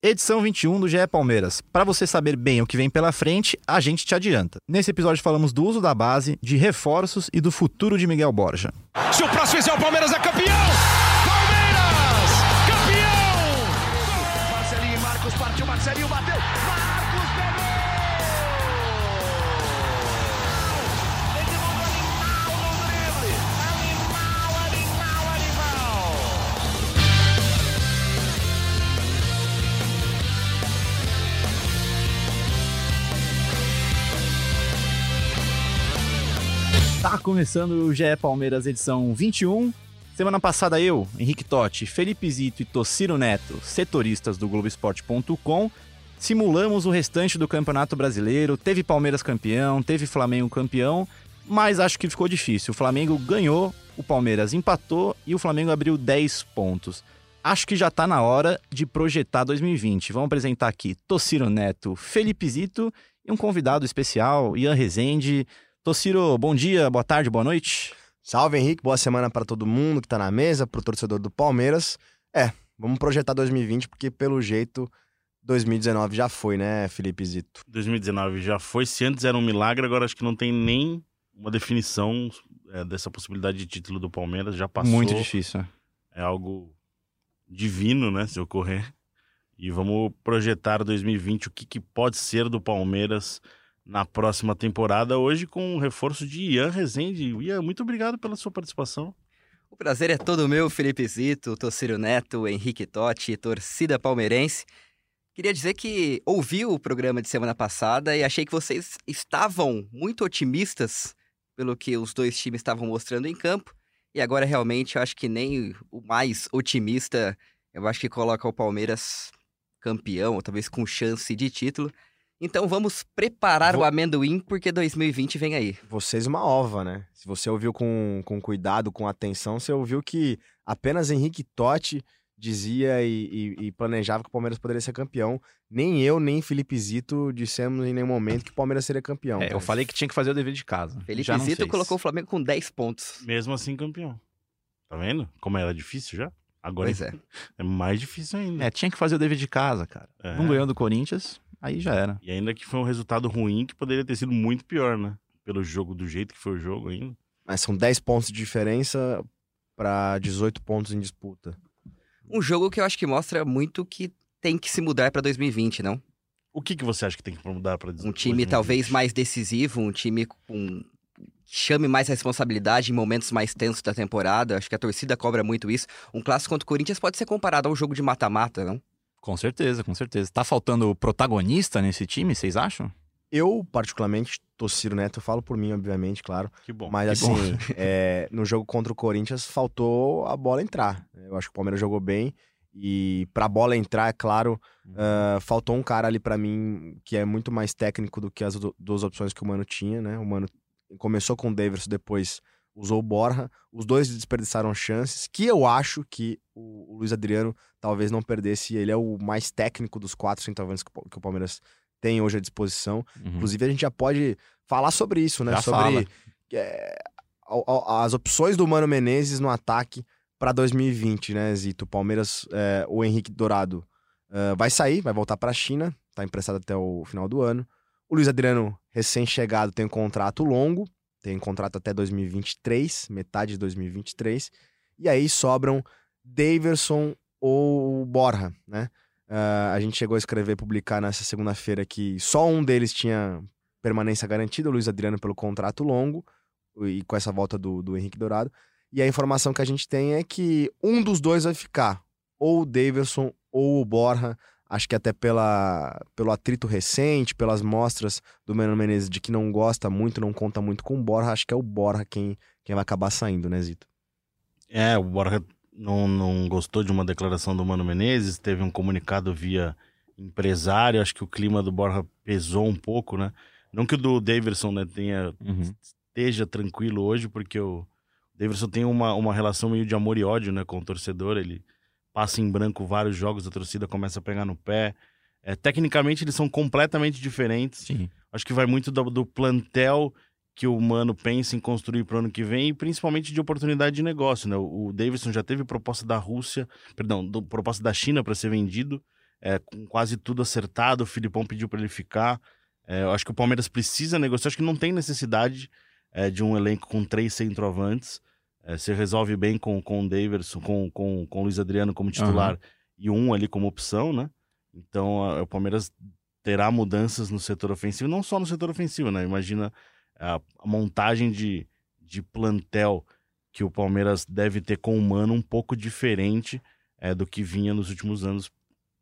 Edição 21 do GE Palmeiras. Para você saber bem o que vem pela frente, a gente te adianta. Nesse episódio falamos do uso da base, de reforços e do futuro de Miguel Borja. Se o próximo fizer o Palmeiras é campeão! Tá começando o GE Palmeiras edição 21. Semana passada eu, Henrique Totti, Felipe Zito e Tociro Neto, setoristas do Globoesporte.com, simulamos o restante do Campeonato Brasileiro. Teve Palmeiras campeão, teve Flamengo campeão, mas acho que ficou difícil. O Flamengo ganhou, o Palmeiras empatou e o Flamengo abriu 10 pontos. Acho que já tá na hora de projetar 2020. Vamos apresentar aqui Tociro Neto, Felipe Zito e um convidado especial, Ian Rezende. Tociro, bom dia, boa tarde, boa noite. Salve Henrique, boa semana para todo mundo que tá na mesa, pro torcedor do Palmeiras. É, vamos projetar 2020 porque pelo jeito 2019 já foi, né, Felipe Zito? 2019 já foi. Se antes era um milagre, agora acho que não tem nem uma definição é, dessa possibilidade de título do Palmeiras. Já passou. Muito difícil. né? É algo divino, né? Se ocorrer. E vamos projetar 2020 o que, que pode ser do Palmeiras na próxima temporada. Hoje com o reforço de Ian Rezende. Ian, muito obrigado pela sua participação. O prazer é todo meu, Felipe Zito, Tociro Neto, Henrique Totti, torcida palmeirense. Queria dizer que ouvi o programa de semana passada e achei que vocês estavam muito otimistas pelo que os dois times estavam mostrando em campo. E agora realmente eu acho que nem o mais otimista, eu acho que coloca o Palmeiras campeão, ou talvez com chance de título. Então vamos preparar Vou- o amendoim porque 2020 vem aí. Vocês uma ova, né? Se você ouviu com, com cuidado, com atenção, você ouviu que apenas Henrique Totti dizia e, e- e planejava que o Palmeiras poderia ser campeão. Nem eu, nem Felipe Zito dissemos em nenhum momento que o Palmeiras seria campeão. É, eu falei que tinha que fazer o dever de casa. Felipe Já Zito colocou o Flamengo com 10 pontos. Mesmo assim, campeão. Tá vendo? Como era difícil já? Agora Pois é. é mais difícil ainda. É, tinha que fazer o dever de casa, cara. É. Não ganhou do Corinthians, aí já era. E ainda que foi um resultado ruim que poderia ter sido muito pior, né? Pelo jogo, do jeito que foi o jogo ainda. Mas são 10 pontos de diferença para 18 pontos em disputa. Um jogo que eu acho que mostra muito que tem que se mudar para 2020, não? O que, que você acha que tem que mudar para Um time talvez mais decisivo, um time com que chame mais responsabilidade em momentos mais tensos da temporada. Acho que a torcida cobra muito isso. Um clássico contra o Corinthians pode ser comparado a um jogo de mata-mata, não? Com certeza, com certeza. Tá faltando protagonista nesse time, vocês acham? Eu, particularmente, Tociro Neto, eu falo por mim, obviamente, claro. Que bom. Mas que bom. assim, é, no jogo contra o Corinthians faltou a bola entrar. Eu acho que o Palmeiras jogou bem. E pra bola entrar, é claro, ah, faltou um cara ali pra mim que é muito mais técnico do que as du- duas opções que o Mano tinha, né? O Mano começou com o Daverson, depois usou o Borja. Os dois desperdiçaram chances, que eu acho que o, Luiz Adriano talvez não perdesse. Ele é o mais técnico dos quatro centroavantes que, o Pa- que o Palmeiras tem hoje à disposição. Uhum. Inclusive, a gente já pode falar sobre isso, né? Já sobre é, as opções do Mano Menezes no ataque para 2020, né, Zito? O Palmeiras, é, o Henrique Dourado é, vai sair, vai voltar para a China, tá emprestado até o final do ano. O Luiz Adriano, recém-chegado, tem um contrato longo, tem contrato até 2023, metade de 2023. E aí sobram Daverson ou Borja, né? Ah, a gente chegou a escrever, publicar nessa segunda-feira que só um deles tinha permanência garantida, o Luiz Adriano pelo contrato longo, e com essa volta do, do Henrique Dourado. E a informação que a gente tem é que um dos dois vai ficar, ou o Daverson ou o Borja. Acho que até pela, pelo atrito recente, pelas mostras do Mano Menezes de que não gosta muito, não conta muito com o Borja, acho que é o Borja quem, quem vai acabar saindo, né, Zito? É, o Borja não, não gostou de uma declaração do Mano Menezes, teve um comunicado via empresário, acho que o clima do Borja pesou um pouco, né? Não que o do Daverson né, tenha, Uhum. esteja tranquilo hoje, porque o Daverson tem uma, uma relação meio de amor e ódio né, com o torcedor, ele passa em branco vários jogos, a torcida começa a pegar no pé. É, tecnicamente eles são completamente diferentes. Sim. Acho que vai muito do, do plantel que o Mano pensa em construir para o ano que vem e principalmente de oportunidade de negócio, né? O, o Davidson já teve proposta da Rússia, perdão, do- proposta da China para ser vendido. é, com quase tudo acertado. O Filipão pediu para ele ficar. É, eu acho que o Palmeiras precisa negociar. Acho que não tem necessidade é, de um elenco com três centroavantes. É, você resolve bem com, com o Daverson, com, com, com o Luiz Adriano como titular Uhum. e um ali como opção, né? Então a- o Palmeiras terá mudanças no setor ofensivo, não só no setor ofensivo, né? Imagina a, a montagem de, de plantel que o Palmeiras deve ter com o Mano um pouco diferente é, do que vinha nos últimos anos,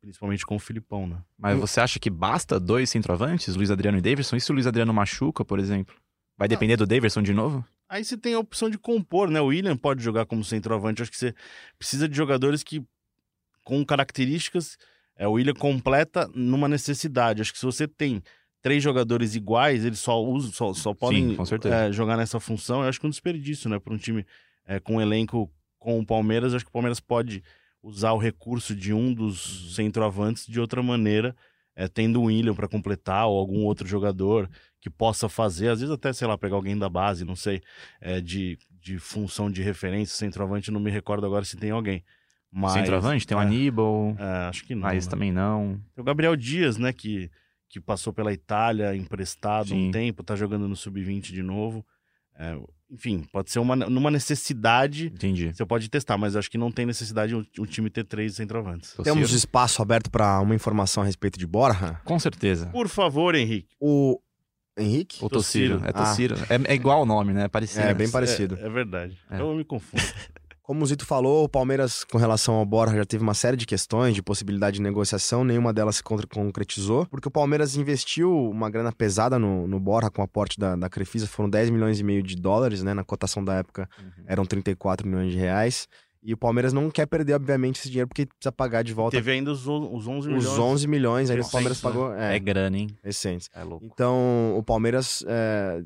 principalmente com o Filipão, né? Mas você acha que basta dois centroavantes, Luiz Adriano e Davidson? E se o Luiz Adriano machuca, por exemplo? Vai depender do Davidson de novo? Aí você tem a opção de compor, né? O William pode jogar como centroavante. Acho que você precisa de jogadores que, com características, é, o William completa numa necessidade. Acho que se você tem três jogadores iguais, eles só usam, só, só podem certeza. é, jogar nessa função. Eu acho que é um desperdício, né? Para um time é, com um elenco com o Palmeiras, acho que o Palmeiras pode usar o recurso de um dos centroavantes de outra maneira, é, tendo o William para completar ou algum outro jogador que possa fazer, às vezes até, sei lá, pegar alguém da base, não sei, é, de, de função de referência, centroavante, não me recordo agora se tem alguém. Mas, Centroavante? Tem o é, Aníbal, é, acho que não. mas né? também não. Tem o Gabriel Dias, né, que, que passou pela Itália emprestado Sim. um tempo, tá jogando no Sub-20 de novo. É, enfim, pode ser uma, numa necessidade, Entendi. você pode testar, mas acho que não tem necessidade o, o time ter três centroavantes. Temos espaço aberto para uma informação a respeito de Borja. Com certeza. Por favor, Henrique. O Henrique? O Tociro. Tociro. É Ah. Tociro. É, é igual o nome, né? Parecido. É, bem parecido. É, é verdade. É. Eu me confundo. Como o Zito falou, o Palmeiras, com relação ao Borja, já teve uma série de questões de possibilidade de negociação, nenhuma delas se concretizou, porque o Palmeiras investiu uma grana pesada no, no Borja com o aporte da, da Crefisa, foram 10 milhões e meio de dólares, né? Na cotação da época Uhum. eram 34 milhões de reais. E o Palmeiras não quer perder, obviamente, esse dinheiro, porque precisa pagar de volta Teve ainda os, os 11 milhões. os 11 milhões, aí o Palmeiras né? pagou. É É, grana, hein? recentes. É louco. Então, o Palmeiras, é,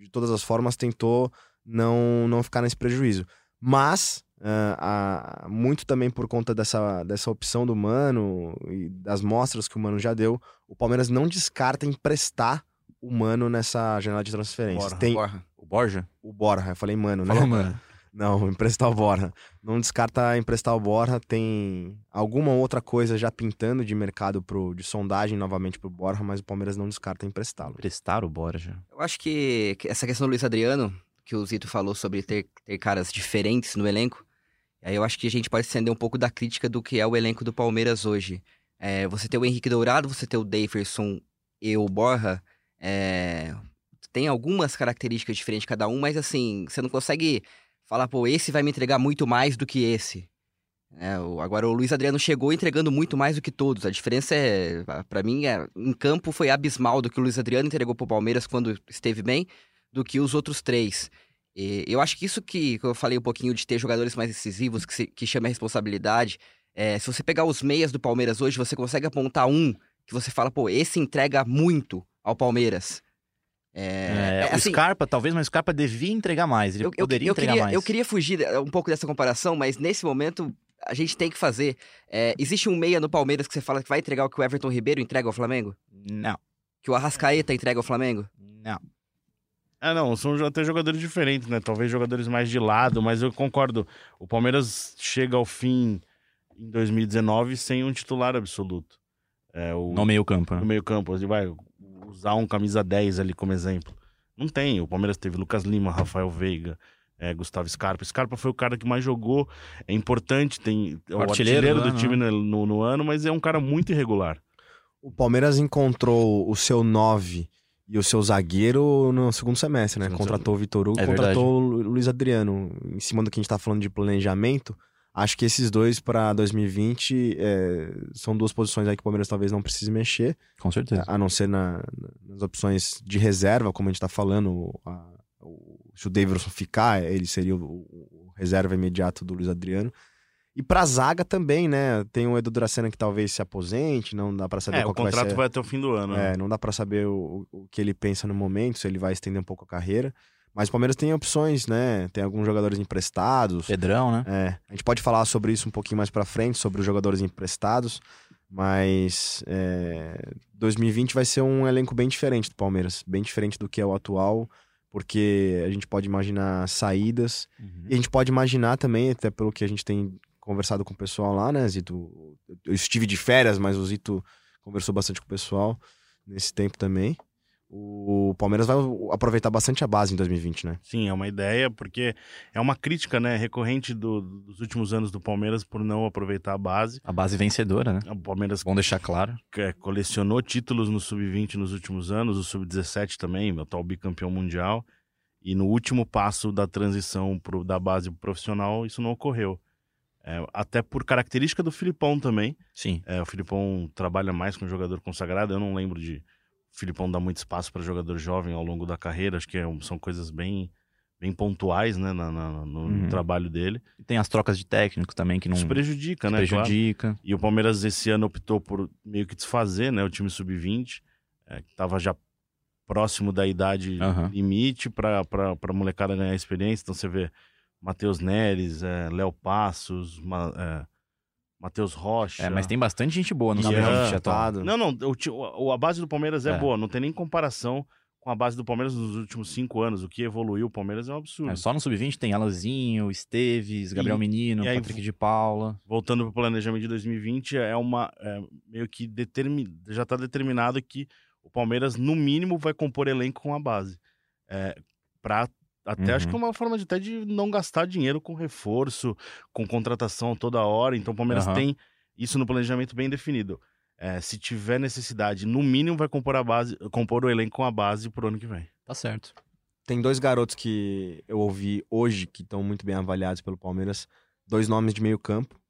de todas as formas, tentou não, não ficar nesse prejuízo. Mas, é, a- muito também por conta dessa, dessa opção do Mano e das mostras que o Mano já deu, o Palmeiras não descarta emprestar o Mano nessa janela de transferências. Borja. Tem Borja. O Borja? o Borja, eu falei Mano, né? Falou, mano. Não, emprestar o Borja. Não descarta emprestar o Borja. Tem alguma outra coisa já pintando de mercado pro, de sondagem novamente pro Borja, mas o Palmeiras não descarta emprestá-lo. Prestar o Borja. Eu acho que essa questão do Luiz Adriano, que o Zito falou sobre ter, ter caras diferentes no elenco, aí eu acho que a gente pode estender um pouco da crítica do que é o elenco do Palmeiras hoje. É, você tem o Henrique Dourado, você tem o Daverson e o Borja, é, tem algumas características diferentes cada um, mas assim, você não consegue falar, pô, esse vai me entregar muito mais do que esse. É, agora o Luiz Adriano chegou entregando muito mais do que todos. A diferença é, pra mim, é, em campo foi abismal do que o Luiz Adriano entregou pro Palmeiras quando esteve bem, do que os outros três. E eu acho que isso que, que eu falei um pouquinho de ter jogadores mais decisivos, que, se- que chama a responsabilidade. é, se você pegar os meias do Palmeiras hoje, você consegue apontar um que você fala, pô, esse entrega muito ao Palmeiras. É, É, é, o assim, Scarpa, talvez, mas o Scarpa devia entregar mais. Ele eu, eu, poderia eu entregar queria, mais. eu queria fugir eh, um pouco dessa comparação, mas nesse momento a gente tem que fazer. É, existe um meia no Palmeiras que você fala que vai entregar o que o Everton Ribeiro entrega ao Flamengo? Não, Que o Arrascaeta entrega ao Flamengo? não. Ah, não, são até jogadores diferentes, né? Talvez jogadores mais de lado, mas eu concordo. O Palmeiras chega ao fim em 2019 sem um titular absoluto. É, o, No meio campo, né? no meio campo, ele vai usar um camisa 10 ali como exemplo. Não tem. O Palmeiras teve Lucas Lima, Rafael Veiga, é, Gustavo Scarpa. Scarpa foi o cara que mais jogou. É importante, tem é o artilheiro artilheiro, do ano, time no, no- no ano, mas é um cara muito irregular. O Palmeiras encontrou o seu 9 e o seu zagueiro no segundo semestre, né? Segundo contratou o Vitor Hugo, É contratou o Lu- Luiz Adriano. Em cima do que a gente tá falando de planejamento, acho que esses dois para 2020 é, são duas posições aí que o Palmeiras talvez não precise mexer, Com certeza. a não ser na- na- nas opções de reserva, como a gente tá falando. a- o- se o Davidson ficar, ele seria o, o reserva imediato do Luiz Adriano. E pra zaga também, né? Tem o Edu Dracena que talvez se aposente, não dá pra saber É, qual o que vai contrato ser. vai até o fim do ano. né? É, não dá pra saber o, o que ele pensa no momento, se ele vai estender um pouco a carreira. Mas o Palmeiras tem opções, né? Tem alguns jogadores emprestados. Pedrão, né? É, a gente pode falar sobre isso um pouquinho mais pra frente, sobre os jogadores emprestados. Mas é, 2020 vai ser um elenco bem diferente do Palmeiras, bem diferente do que é o atual, porque a gente pode imaginar saídas Uhum. e a gente pode imaginar também, até pelo que a gente tem conversado com o pessoal lá, né, Zito? Eu estive de férias, mas o Zito conversou bastante com o pessoal nesse tempo também. O Palmeiras vai aproveitar bastante a base em 2020, né? Sim, é uma ideia, porque é uma crítica né, recorrente do- dos últimos anos do Palmeiras por não aproveitar a base. A base vencedora, né? O Palmeiras Bom deixar claro. é, colecionou títulos no Sub-20 nos últimos anos, o Sub-17 também, o atual bicampeão mundial. E no último passo da transição pro, da base pro profissional, isso não ocorreu. É, até por característica do Filipão também. Sim. É, o Filipão trabalha mais com jogador consagrado. Eu não lembro de Filipão dar muito espaço para jogador jovem ao longo da carreira. Acho que é são coisas bem, bem pontuais né, na- na- no, Uhum. trabalho dele. E tem as trocas de técnico também que não Isso prejudica, né? claro. prejudica. E o Palmeiras esse ano optou por meio que desfazer né, o time sub-20, é, que estava já próximo da idade Aham. limite para a molecada ganhar experiência. Então você vê Matheus Neres, é, Léo Passos, Ma, é, Matheus Rocha. É, mas tem bastante gente boa no Ian, sub-20 atual. Furtado. Não, não, o a base do Palmeiras é, É. boa, não tem nem comparação com a base do Palmeiras nos últimos cinco anos. O que evoluiu o Palmeiras é um absurdo. É, só no sub-20 tem Alanzinho, Esteves, Gabriel E- Menino, e aí Patrick de Paula. voltando para o planejamento de 2020, é uma é, meio que determi, já está determinado que o Palmeiras, no mínimo, vai compor elenco com a base. É, pra, até Uhum. acho que é uma forma de, até de não gastar dinheiro com reforço, com contratação toda hora. Então o Palmeiras Aham. tem isso no planejamento bem definido. É, se tiver necessidade, no mínimo vai compor a base, compor o elenco com a base pro ano que vem. Tá certo. Tem dois garotos que eu ouvi hoje que estão muito bem avaliados pelo Palmeiras. Dois nomes de meio campo.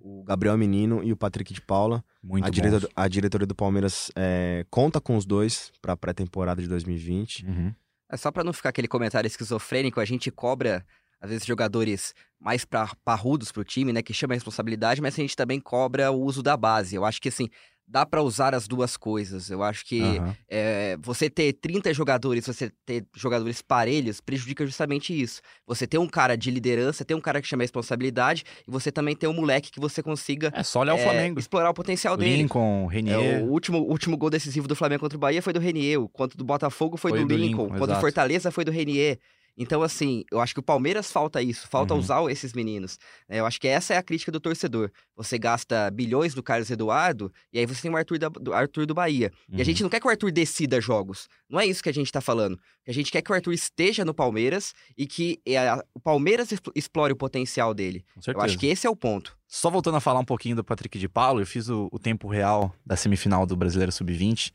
O Gabriel Menino e o Patrick de Paula. Muito a, diretor- a diretoria do Palmeiras é, conta com os dois para a pré-temporada de 2020. Uhum. É só pra não ficar aquele comentário esquizofrênico, a gente cobra, às vezes, jogadores mais pra, parrudos pro time, né? Que chama a responsabilidade, mas a gente também cobra o uso da base. Eu acho que, assim, dá pra usar as duas coisas. Eu acho que Aham. é, você ter 30 jogadores, você ter jogadores parelhos, prejudica justamente isso. Você ter um cara de liderança, ter um cara que chama a responsabilidade, e você também ter um moleque que você consiga É só olhar o é, Flamengo. explorar o potencial dele. Lincoln, Renier. É, o último, último gol decisivo do Flamengo contra o Bahia foi do Renier, o quanto do Botafogo foi, Foi do, do Lincoln, Lincoln, quanto do. Fortaleza foi do Renier. Então, assim, eu acho que o Palmeiras falta isso, falta Uhum. usar esses meninos. É, eu acho que essa é a crítica do torcedor. Você gasta bilhões do Carlos Eduardo e aí você tem o Arthur, da- do, Arthur do Bahia. E a Uhum. gente não quer que o Arthur decida jogos. Não é isso que a gente tá falando. A gente quer que o Arthur esteja no Palmeiras e que é, a- o Palmeiras expl- explore o potencial dele. Eu acho que esse é o ponto. Só voltando a falar um pouquinho do Patrick de Paulo, eu fiz o, o tempo real da semifinal do Brasileiro Sub-20.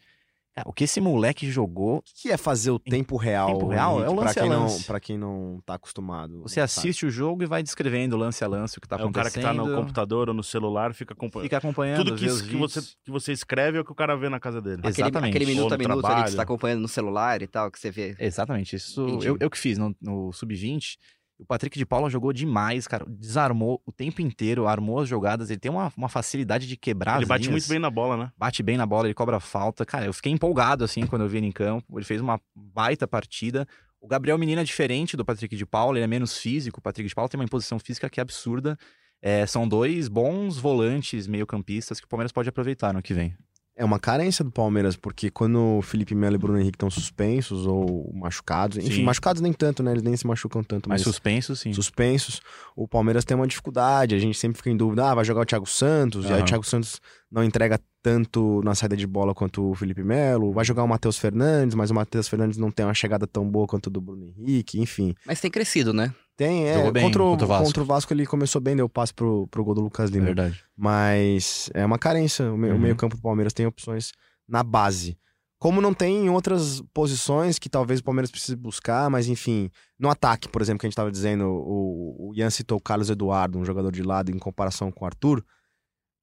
Cara, o que esse moleque jogou, O que é fazer o tempo real? Tempo real é o Henrique, pra lance a quem lance. Não, pra quem não tá acostumado. você sabe. assiste o jogo e vai descrevendo lance a lance o que tá é o cara acontecendo. que tá no computador ou no celular, fica acompanhando. Fica acompanhando, Tudo que, vê os que, você, que você escreve é o que o cara vê na casa dele. Aquele, Exatamente. aquele minuto a minuto ali que trabalho. você tá acompanhando no celular e tal, que você vê. Exatamente, isso eu, eu que fiz no, no Sub-20. O Patrick de Paula jogou demais, cara. Desarmou o tempo inteiro, armou as jogadas. Ele tem uma, uma facilidade de quebrar Ele bate linhas. muito bem na bola, né? bate bem na bola, ele cobra falta. Cara, eu fiquei empolgado assim quando eu vi ele em campo. Ele fez uma baita partida. O Gabriel Menino é diferente do Patrick de Paula, ele é menos físico. O Patrick de Paula tem uma imposição física que é absurda. É, são dois bons volantes meio-campistas que o Palmeiras pode aproveitar no que vem. É uma carência do Palmeiras, porque quando o Felipe Melo e Bruno Henrique estão suspensos ou machucados, enfim, Sim. machucados nem tanto, né? Eles nem se machucam tanto, Mas mas, suspenso, sim. suspensos, o Palmeiras tem uma dificuldade. A gente sempre fica em dúvida, ah, vai jogar o Thiago Santos, e aí o. Thiago Santos não entrega tanto na saída de bola quanto o Felipe Melo, vai jogar o Matheus Fernandes, mas o Matheus Fernandes não tem uma chegada tão boa quanto a do Bruno Henrique, enfim. Mas tem crescido, né? Tem, é. Jogou bem contra, o, contra o Vasco. contra o Vasco ele começou bem, deu passe pro, pro gol do Lucas É Lima. verdade. Mas é uma carência. O, me- o Uhum. meio-campo do Palmeiras tem opções na base. Como não tem em outras posições que talvez o Palmeiras precise buscar, mas enfim, no ataque, por exemplo, que a gente estava dizendo, o, o Ian citou o Carlos Eduardo, um jogador de lado, em comparação com o Arthur.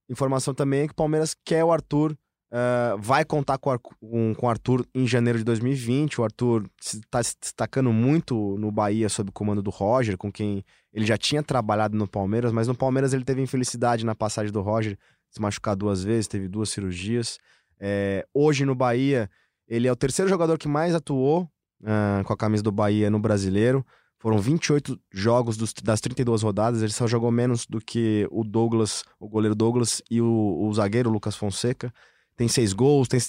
Informação também é que o Palmeiras quer o Arthur, ah, vai contar com, Ar- com- o Arthur em janeiro de 2020. O Arthur está se destacando muito no Bahia sob o comando do Roger, com quem ele já tinha trabalhado no Palmeiras, mas no Palmeiras ele teve infelicidade na passagem do Roger, se machucar duas vezes, teve duas cirurgias. É, hoje no Bahia, ele é o terceiro jogador que mais atuou ah, com a camisa do Bahia no brasileiro. Foram 28 jogos dos- das 32 rodadas, ele só jogou menos do que o Douglas, o goleiro Douglas e o, o zagueiro Lucas Fonseca. Tem seis gols, tem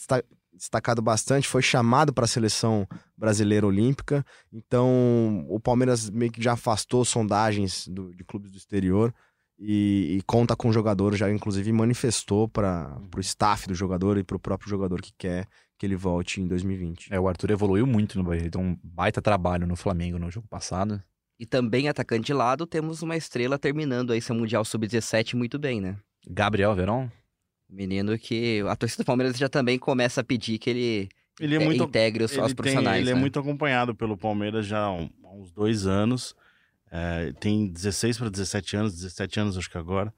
destacado bastante, foi chamado para a seleção brasileira olímpica. Então, o Palmeiras meio que já afastou sondagens do- de clubes do exterior. e, e conta com o jogador, já inclusive manifestou para o staff do jogador e para o próprio jogador que quer que ele volte em 2020. É, o Arthur evoluiu muito no Bahia. Deu um baita trabalho no Flamengo no jogo passado. E também atacante de lado, temos uma estrela terminando aí seu Mundial Sub-17 muito bem, né? Gabriel Verón? Menino que a torcida do Palmeiras já também começa a pedir que ele, Ele é eh, muito, integre os ele, sócios tem- profissionais. ele é né? muito acompanhado pelo Palmeiras já há um- há uns dois anos. É, tem 16 para 17 anos, 17 anos acho que agora.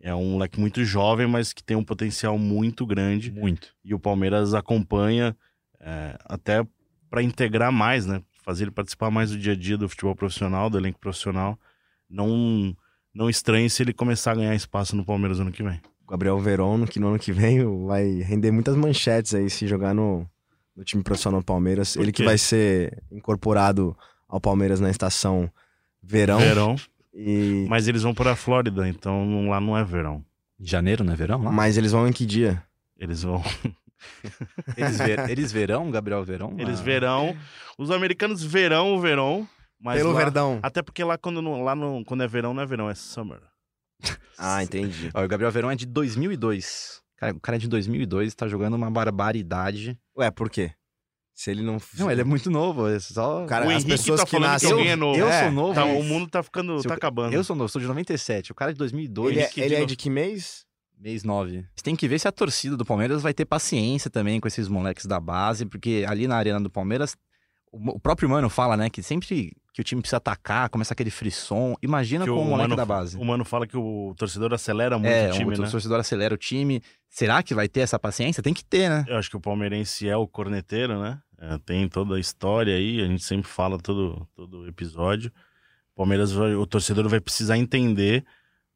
É um moleque muito jovem, mas que tem um potencial muito grande. Muito. E o Palmeiras acompanha é, até para integrar mais, né? Fazer ele participar mais do dia a dia do futebol profissional, do elenco profissional. Não, não estranhe se ele começar a ganhar espaço no Palmeiras ano que vem. O Gabriel Veron, que no ano que vem vai render muitas manchetes aí se jogar no, no time profissional do Palmeiras. Ele que vai ser incorporado ao Palmeiras na estação verão. Verão. E... Mas eles vão para a Flórida, então não- lá não é verão. Janeiro, não é verão lá? Mas eles vão em que dia? Eles vão. Eles, ver, eles verão, Gabriel Verão? Eles Ah, verão. Os americanos verão o verão. Mas Pelo lá- Verdão. Até porque lá, quando, não- lá no, quando é verão, não é verão, é summer. Ah, entendi. Ó, o Gabriel Verão é de 2002. Cara, o cara é de 2002, tá jogando uma barbaridade. Ué, por quê? Se ele não. Não, ele é muito novo, é só... Cara, o as Henrique pessoas tá que nascem- que alguém é novo. eu É, sou novo. Tá, o mundo tá ficando. Se tá eu- acabando. Eu sou novo, sou de 97. O cara é de 2002, Ele, é, ele de é novo. de que mês? mês 9. Você tem que ver se a torcida do Palmeiras vai ter paciência também com esses moleques da base, porque ali na arena do Palmeiras, o o próprio Mano fala, né, que sempre que o time precisa atacar, começa aquele frisson. Imagina Que com o, moleque Mano- da base. O Mano fala que o torcedor acelera muito é, o time, o né? torcedor acelera o time. Será que vai ter essa paciência? Tem que ter, né? Eu acho que o palmeirense é o corneteiro, né? É, tem toda a história aí, a gente sempre fala todo, todo episódio. O Palmeiras, vai- o torcedor vai precisar entender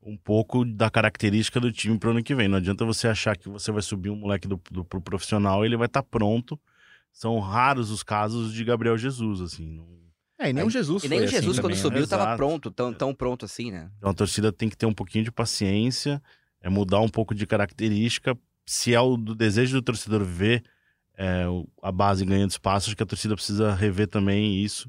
um pouco da característica do time pro ano que vem. Não adianta você achar que você vai subir um moleque do, do, pro profissional e ele vai estar pronto. São raros os casos de Gabriel Jesus, assim. não- É, e nem o Jesus E nem foi o Jesus, assim quando também, né? subiu, tava Exato. pronto, tão, tão pronto assim, né? Então a torcida tem que ter um pouquinho de paciência, é mudar um pouco de característica. Se é o do desejo do torcedor ver é, a base ganhando espaço, acho que a torcida precisa rever também isso.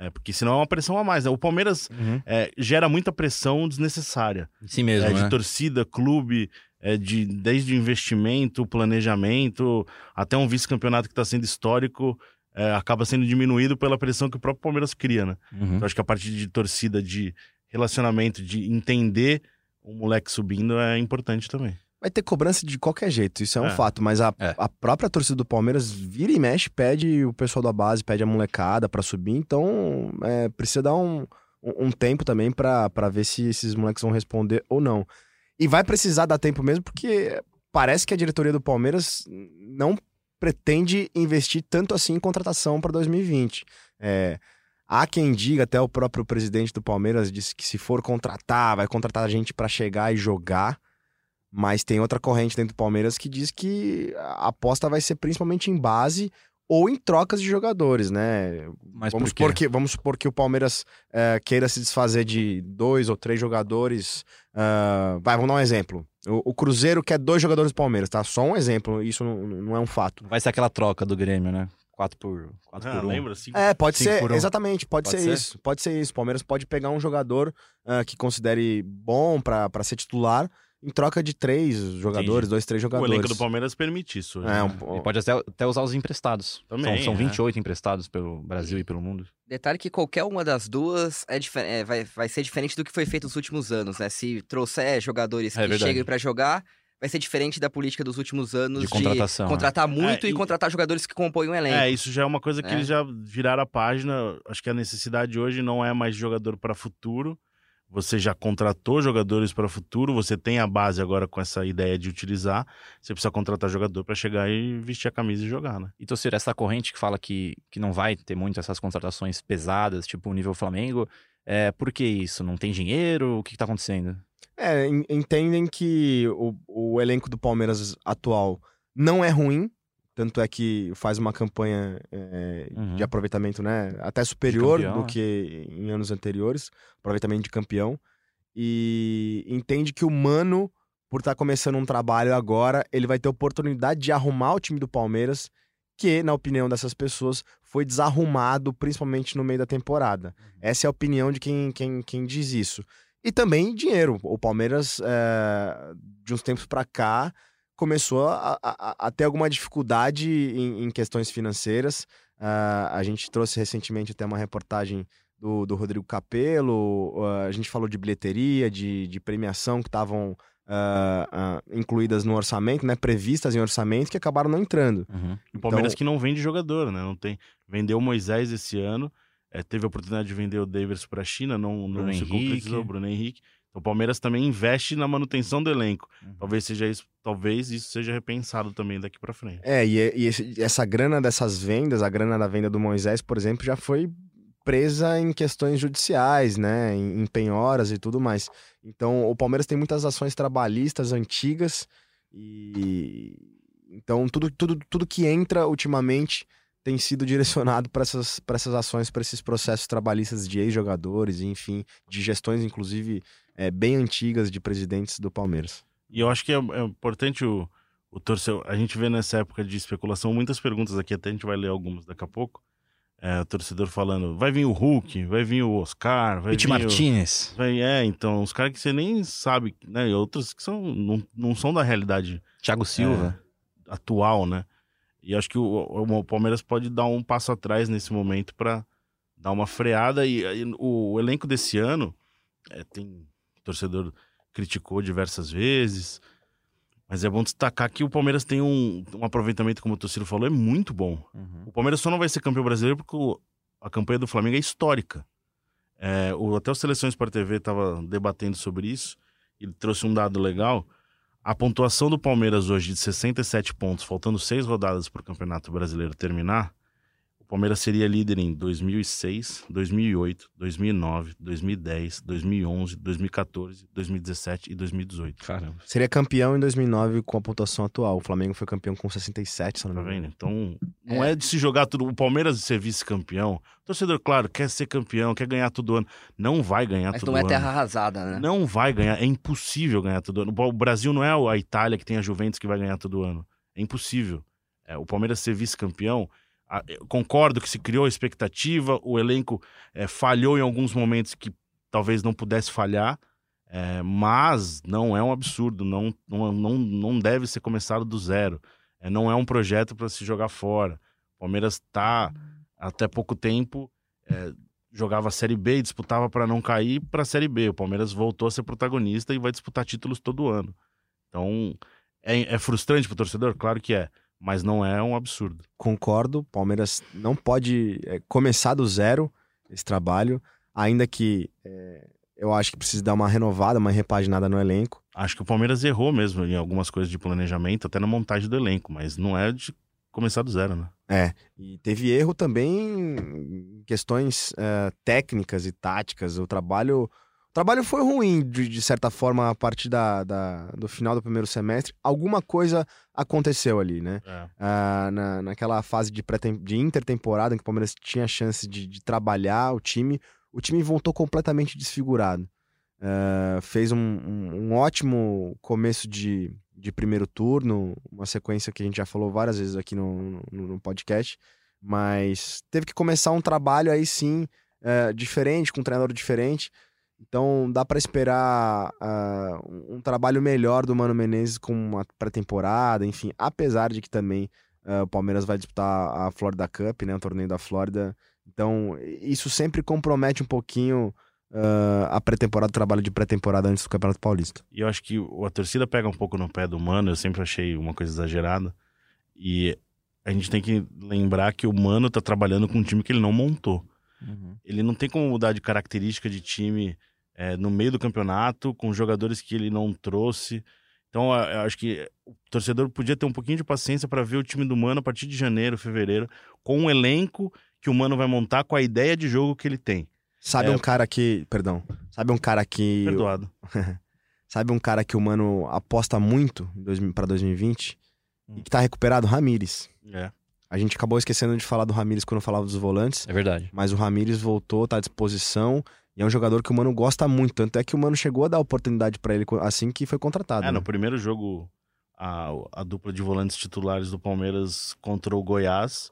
é, porque senão é uma pressão a mais. né? O Palmeiras Uhum. é, gera muita pressão desnecessária. Em si mesmo, é, de né? torcida, clube, é, de, desde o investimento, planejamento, até um vice-campeonato que está sendo histórico, é, acaba sendo diminuído pela pressão que o próprio Palmeiras cria, né? Uhum. Então, acho que a partir de torcida, de relacionamento, de entender o moleque subindo é importante também. Vai ter cobrança de qualquer jeito, isso é um É. fato. Mas a, É. a própria torcida do Palmeiras vira e mexe, pede o pessoal da base, pede a molecada pra subir. Então, é, precisa dar um, um tempo também pra pra ver se esses moleques vão responder ou não. E vai precisar dar tempo mesmo, porque parece que a diretoria do Palmeiras não pretende investir tanto assim em contratação para 2020. É, há quem diga, até o próprio presidente do Palmeiras disse que se for contratar, vai contratar gente para chegar e jogar. Mas tem outra corrente dentro do Palmeiras que diz que a aposta vai ser principalmente em base ou em trocas de jogadores, né? Mas vamos, por quê? supor que, vamos supor que o Palmeiras eh, queira se desfazer de dois ou três jogadores. ah, vai, vamos dar um exemplo. O, o Cruzeiro quer dois jogadores do Palmeiras, tá? Só um exemplo, isso não, não é um fato. Vai ser aquela troca do Grêmio, né? 4 por, 4 Ah, por 1. lembra? Cinco- É, pode Cinco ser, por um. exatamente, pode, Pode ser, ser? isso. Pode ser isso. O Palmeiras pode pegar um jogador ah, que considere bom pra ser titular em troca de três jogadores, Entendi. dois, três O jogadores. elenco do Palmeiras permite isso. hoje, É, né? um- E pode até, até usar os emprestados. Também, são, são é. 28 emprestados pelo Brasil e pelo mundo. Detalhe que qualquer uma das duas é difer- é, vai, vai ser diferente do que foi feito nos últimos anos, né? Se trouxer jogadores É que verdade. cheguem pra jogar, vai ser diferente da política dos últimos anos De contratação, contratar muito É, e, e- contratar jogadores que compõem o elenco. É, isso já é uma coisa que É. eles já viraram a página. Acho que a necessidade hoje não é mais de jogador para futuro. Você já contratou jogadores para futuro, você tem a base agora com essa ideia de utilizar. Você precisa contratar jogador para chegar e vestir a camisa e jogar, né? E torcer essa corrente que fala que, que não vai ter muito essas contratações pesadas, tipo o nível Flamengo. É, por que isso? Não tem dinheiro? O que, que tá acontecendo? É, en- entendem que o, o elenco do Palmeiras atual não é ruim, tanto é que faz uma campanha é, Uhum. de aproveitamento né, até superior campeão, do é. que em anos anteriores, aproveitamento de campeão, e entende que o Mano, por estar começando um trabalho agora, ele vai ter oportunidade de arrumar o time do Palmeiras, que, na opinião dessas pessoas, foi desarrumado, principalmente no meio da temporada. Essa é a opinião de quem, quem, quem diz isso. E também dinheiro. O Palmeiras, é, de uns tempos para cá, começou a, a, a, ter alguma dificuldade em, em questões financeiras. Uh, a gente trouxe recentemente até uma reportagem do, do Rodrigo Capello, uh, a gente falou de bilheteria, de, de premiação que estavam uh, incluídas no orçamento, né, previstas em orçamento, que acabaram não entrando. Uhum. O Palmeiras então... que não vende jogador, né? Não tem... Vendeu o Moisés esse ano, é, teve a oportunidade de vender o Davis para a China, não, não se concretizou, Bruno Henrique. O Palmeiras também investe na manutenção do elenco. Uhum. Talvez seja isso, talvez isso seja repensado também daqui para frente. É, e, e esse, essa grana dessas vendas, a grana da venda do Moisés, por exemplo, já foi presa em questões judiciais, né, em, em penhoras e tudo mais. Então, o Palmeiras tem muitas ações trabalhistas antigas e então tudo, tudo, tudo que entra ultimamente tem sido direcionado para essas, essas ações, para esses processos trabalhistas de ex-jogadores, enfim, de gestões, inclusive, é, bem antigas de presidentes do Palmeiras. E eu acho que é, é importante o, o torcedor. A gente vê nessa época de especulação muitas perguntas aqui, até a gente vai ler algumas daqui a pouco. É, o torcedor falando, vai vir o Hulk, vai vir o Oscar, vai Pete vir Martinez. O... Vai, é, então, os caras que você nem sabe, né? E outros que são, não, não são da realidade. Thiago Silva. É, atual, né? E acho que o, o, Palmeiras pode dar um passo atrás nesse momento para dar uma freada. E, e o, o, elenco desse ano é, tem torcedor criticou diversas vezes. Mas é bom destacar que o Palmeiras tem um, um aproveitamento, como o Torcida falou, é muito bom. Uhum. O Palmeiras só não vai ser campeão brasileiro porque a campanha do Flamengo é histórica. É, o, até o Seleções para TV estava debatendo sobre isso. Ele trouxe um dado legal. A pontuação do Palmeiras hoje de 67 pontos, faltando seis rodadas para o Campeonato Brasileiro terminar, Palmeiras seria líder em 2006, 2008, 2009, 2010, 2011, 2014, 2017 e 2018. Caramba. Seria campeão em 2009 com a pontuação atual. O Flamengo foi campeão com 67, se não me tá engano. Tá Então, não é. é de se jogar tudo. O Palmeiras ser vice-campeão. O torcedor, claro, quer ser campeão, quer ganhar todo ano. Não vai ganhar Mas todo ano. Mas não é terra arrasada, né? Não vai ganhar. É impossível ganhar todo ano. O Brasil não é a Itália que tem a Juventus que vai ganhar todo ano. É impossível. É, o Palmeiras ser vice-campeão concordo que se criou expectativa, o elenco é, falhou em alguns momentos que talvez não pudesse falhar, é, mas não é um absurdo, não, não, não, não deve ser começado do zero. É, não é um projeto para se jogar fora. O Palmeiras está, até pouco tempo, é, jogava a Série B e disputava para não cair para a Série B. O Palmeiras voltou a ser protagonista e vai disputar títulos todo ano. Então, é, é frustrante para o torcedor? Claro que é mas não é um absurdo. Concordo, Palmeiras não pode é, começar do zero esse trabalho, ainda que é, eu acho que precisa dar uma renovada, uma repaginada no elenco. Acho que o Palmeiras errou mesmo em algumas coisas de planejamento, até na montagem do elenco, mas não é de começar do zero, né? É, e teve erro também em questões é, técnicas e táticas. O trabalho trabalho foi ruim, de, de certa forma, a partir da, da, do final do primeiro semestre. Alguma coisa aconteceu ali, né? É. Ah, na, naquela fase de, de intertemporada, em que o Palmeiras tinha chance de, de trabalhar o time, o time voltou completamente desfigurado. Uh, fez um, um, um, ótimo começo de, de primeiro turno, uma sequência que a gente já falou várias vezes aqui no, no, no podcast, mas teve que começar um trabalho aí sim uh, diferente, com um treinador diferente. Então dá para esperar uh, um trabalho melhor do Mano Menezes com uma pré-temporada, enfim, apesar de que também uh, o Palmeiras vai disputar a Florida Cup, né, o torneio da Flórida. Então isso sempre compromete um pouquinho uh, a pré-temporada, o trabalho de pré-temporada antes do Campeonato Paulista. E eu acho que a torcida pega um pouco no pé do Mano, eu sempre achei uma coisa exagerada. E a gente tem que lembrar que o Mano tá trabalhando com um time que ele não montou. Uhum. Ele não tem como mudar de característica de time é, no meio do campeonato, com jogadores que ele não trouxe. Então, eu acho que o torcedor podia ter um pouquinho de paciência para ver o time do Mano a partir de janeiro, fevereiro, com um elenco que o Mano vai montar com a ideia de jogo que ele tem. Sabe é... um cara que. Perdão. Sabe um cara que. Perdoado. Sabe um cara que o Mano aposta muito para 2020 hum. e que tá recuperado? Ramires. É. A gente acabou esquecendo de falar do Ramires quando falava dos volantes. É verdade. Mas o Ramires voltou, tá à disposição. E é um jogador que o Mano gosta muito. Tanto é que o Mano chegou a dar oportunidade para ele assim que foi contratado. É, né? no primeiro jogo, a, a dupla de volantes titulares do Palmeiras contra o Goiás.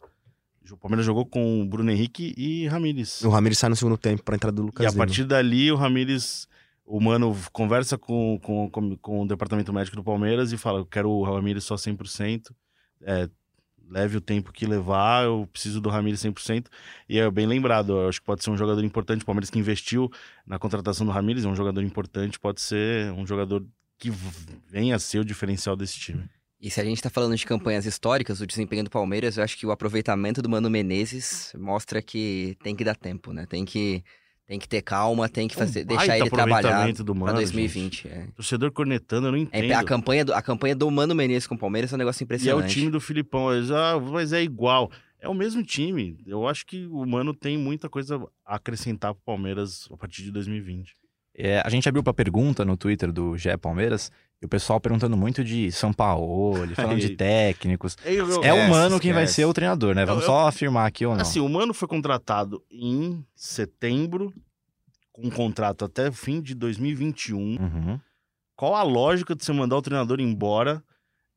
O Palmeiras jogou com o Bruno Henrique e Ramires. O Ramires sai no segundo tempo para entrada do Lucas E a partir dali, o Ramires o Mano conversa com, com, com, com o departamento médico do Palmeiras e fala: Eu quero o Ramires só 100%. É, leve o tempo que levar, eu preciso do Ramires 100%. E é bem lembrado, eu acho que pode ser um jogador importante. O Palmeiras que investiu na contratação do Ramires é um jogador importante, pode ser um jogador que venha a ser o diferencial desse time. E se a gente tá falando de campanhas históricas, o desempenho do Palmeiras, eu acho que o aproveitamento do Mano Menezes mostra que tem que dar tempo, né? Tem que, tem que ter calma, tem que fazer, Um deixar ele trabalhar aproveitamento do pra Mano, 2020. é. Torcedor cornetando, eu não É, entendo. a, campanha do, a campanha do Mano Menezes com o Palmeiras é um negócio E é impressionante. o time do Filipão. Eles, ah, mas é igual. É o mesmo time. Eu acho que o Mano tem muita coisa a acrescentar pro Palmeiras a partir de 2020. É, a gente abriu pra pergunta no Twitter do GE Palmeiras e o pessoal perguntando muito de São Paulo, falando de técnicos. Eu- eu- É o Esquece, Mano quem vai ser o treinador, né? Vamos Eu- só afirmar aqui ou não. Assim, o Mano foi contratado em setembro, com um contrato até o fim de 2021. Uhum. Qual a lógica de você mandar o treinador embora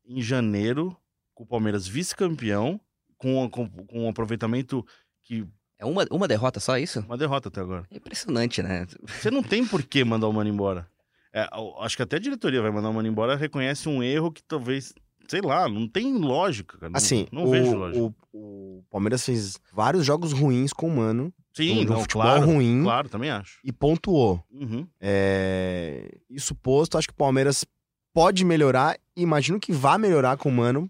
em janeiro, com o Palmeiras vice-campeão, com, com, com um aproveitamento que. É uma, uma derrota só isso? Uma derrota até agora. É impressionante, né? Você não tem por que mandar o Mano embora. É, acho que até a diretoria vai mandar o Mano embora, reconhece um erro que talvez. Sei lá, não tem lógica, cara. Não- Assim, não, o, vejo lógica. o, o Palmeiras fez vários jogos ruins com o Mano. Sim, um não, futebol claro. ruim. Claro, também acho. E pontuou. Uhum. É... Isso posto, acho que o Palmeiras pode melhorar. e Imagino que vá melhorar com o Mano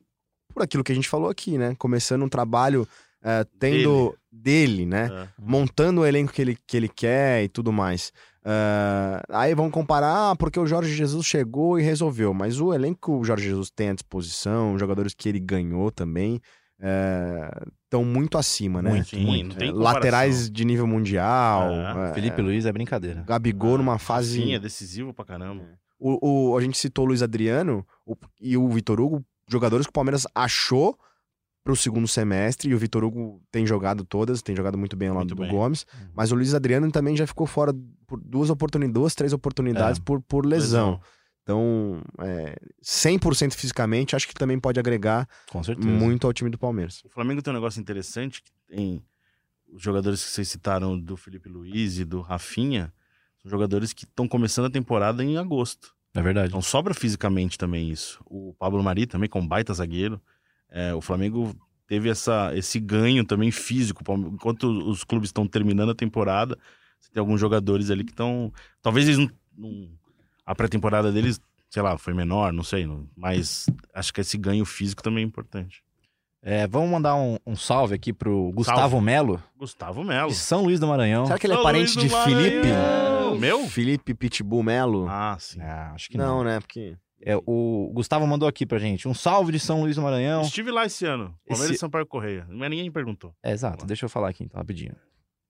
por aquilo que a gente falou aqui, né? Começando um trabalho é, tendo dele, né? É. Montando o elenco que ele, que ele quer e tudo mais. É, aí vão comparar, ah, porque o Jorge Jesus chegou e resolveu. Mas o elenco que o Jorge Jesus tem à disposição, os jogadores que ele ganhou também, estão muito acima, né? Muito, muito. não tem É, comparação. laterais de nível mundial. É. é, Felipe Luiz é brincadeira. Gabigol numa fase. Sim, é decisivo pra caramba. O, o- a gente citou o Luiz Adriano o- e o Vitor Hugo, jogadores que o Palmeiras achou pro segundo semestre, e o Vitor Hugo tem jogado todas, tem jogado muito bem ao lado Muito do bem. Gomes, mas o Luiz Adriano também já ficou fora por duas oportunidades, duas, três oportunidades É. por, por lesão. Então, é, 100% fisicamente, acho que também pode agregar muito ao time do Palmeiras. O Flamengo tem um negócio interessante que tem os jogadores que vocês citaram do Felipe Luiz e do Rafinha, são jogadores que estão começando a temporada em agosto. É verdade. Então sobra fisicamente também isso. O Pablo Mari também, com um baita zagueiro. É, o Flamengo teve essa, esse ganho também físico. Enquanto os clubes estão terminando a temporada, você tem alguns jogadores ali que estão. Talvez eles não. não- a pré-temporada deles, sei lá, foi menor, não sei. não- Mas acho que esse ganho físico também é importante. É, vamos mandar um, um salve aqui pro Gustavo Melo, Gustavo Melo. de São Luís do Maranhão. Será que ele é São parente de do Felipe? Maranhão. Meu? Felipe Pitbull Melo? Ah, sim. Ah, acho que não. não, né? Porque. É, o Gustavo mandou aqui pra gente. Um salve de São Luís do Maranhão. Estive lá esse ano. Palmeiras Esse- e Sampaio Correia. Mas ninguém perguntou. É, exato, deixa eu falar aqui então, rapidinho.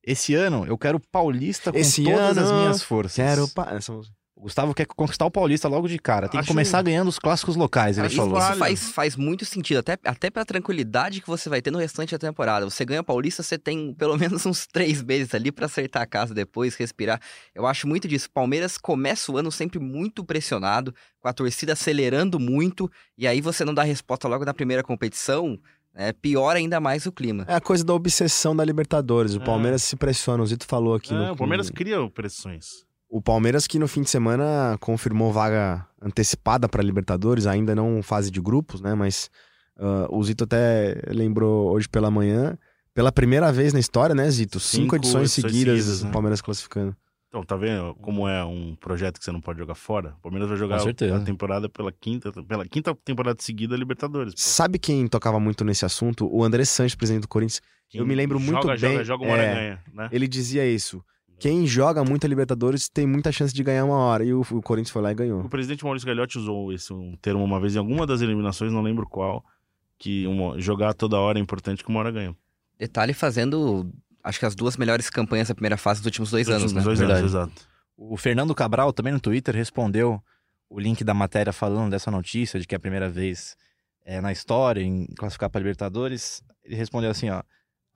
Esse ano eu quero Paulista com Esse todas as ano minhas forças. Quero. Pa... Essa música. O Gustavo quer conquistar o Paulista logo de cara. Tem que Acho- começar ganhando os clássicos locais, ele Acho falou. Isso faz, faz muito sentido, até, até pela tranquilidade que você vai ter no restante da temporada. Você ganha Paulista, você tem pelo menos uns três meses ali pra acertar a casa depois, respirar. Eu acho muito disso. Palmeiras começa o ano sempre muito pressionado, com a torcida acelerando muito, e aí você não dá resposta logo na primeira competição, é, piora ainda mais o clima. É a coisa da obsessão da Libertadores. O É. Palmeiras se pressiona. O Zito falou aqui É, no. o Palmeiras cria pressões. O Palmeiras que no fim de semana confirmou vaga antecipada para Libertadores, ainda não fase de grupos, né? Mas ah, o Zito até lembrou hoje pela manhã, pela primeira vez na história, né, Zito? Cinco, Cinco edições edições seguidas, seguidas, o né? Palmeiras classificando. Então, tá vendo como é um projeto que você não pode jogar fora? O Palmeiras vai jogar a temporada pela quinta, pela quinta temporada seguida Libertadores. pô. Sabe quem tocava muito nesse assunto? O André Sanches, presidente do Corinthians. Quem eu me lembro muito joga, bem, Joga, joga, uma é, ganha, né? Ele dizia isso. Quem joga muito a Libertadores tem muita chance de ganhar uma hora. E o, o Corinthians foi lá e ganhou. O presidente Maurício Gagliotti usou esse um termo uma vez em alguma das eliminações, não lembro qual, que uma- jogar toda hora é importante que uma hora ganha. Detalhe fazendo, acho que as duas melhores campanhas da primeira fase dos últimos dois Nos anos, né? últimos dois Verdade. anos, exato. O Fernando Cabral também no Twitter respondeu o link da matéria falando dessa notícia de que é a primeira vez é, na história em classificar para Libertadores. Ele respondeu assim, ó: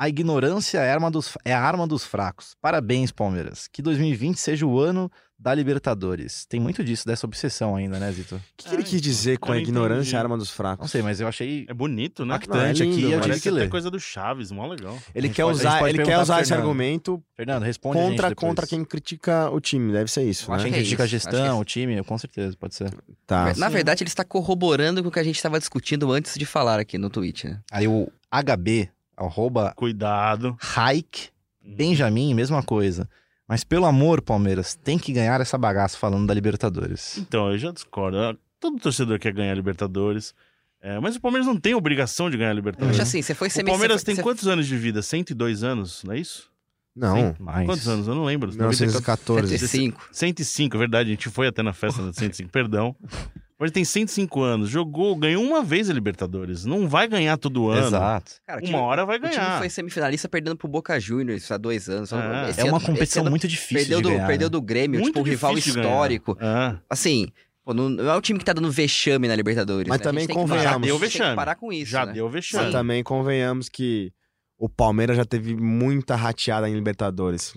"A ignorância é a arma dos é a arma dos fracos. Parabéns, Palmeiras. Que 2020 seja o ano da Libertadores. Tem muito disso, dessa obsessão ainda, né, Zito? O que, que ele quis dizer com a não ignorância é a arma dos Não fracos? sei, mas eu achei É bonito, né? impactante Não, é aqui eu tive Parece que ler. coisa do Chaves, mó legal. Ele A quer pode- a usar, ele quer usar esse argumento Fernando, responde a gente contra, contra quem critica o time. Deve ser isso, né? Quem que é critica a isso, acho gestão, que o time, com certeza, pode ser. Tá. Na verdade, ele está corroborando com o que a gente estava discutindo antes de falar aqui no Twitch, né? Aí o HB, arroba Cuidado. Hike, Benjamin, mesma coisa. Mas pelo amor, Palmeiras, tem que ganhar essa bagaça falando da Libertadores. Então, eu já discordo. Ah, Todo torcedor quer ganhar Libertadores. É, mas o Palmeiras não tem obrigação de ganhar Eu Libertadores. assim, você foi O Palmeiras você tem foi- quantos anos de vida? 102 anos, não é isso? Não, Mais. Quantos anos? Eu não lembro. 1914. 75. 105, é verdade. A gente foi até na festa de 105, perdão. Mas ele tem 105 anos. Jogou, ganhou uma vez a Libertadores. Não vai ganhar todo ano. Exato. Cara, Uma time- hora vai O time ganhar. foi semifinalista perdendo pro Boca Juniors há dois anos. É. É uma ano- competição muito difícil Perdeu, de do, ganhar. perdeu né? do Grêmio, Muito tipo, um rival ganhar. histórico. Ah, Assim, pô, não, não é o time que tá dando vexame na Libertadores. Mas né? A gente também tem que convenhamos. parar- gente Deu tem que vexame. parar com isso. já né? deu Mas vexame. também convenhamos que o Palmeiras já teve muita rateada em Libertadores.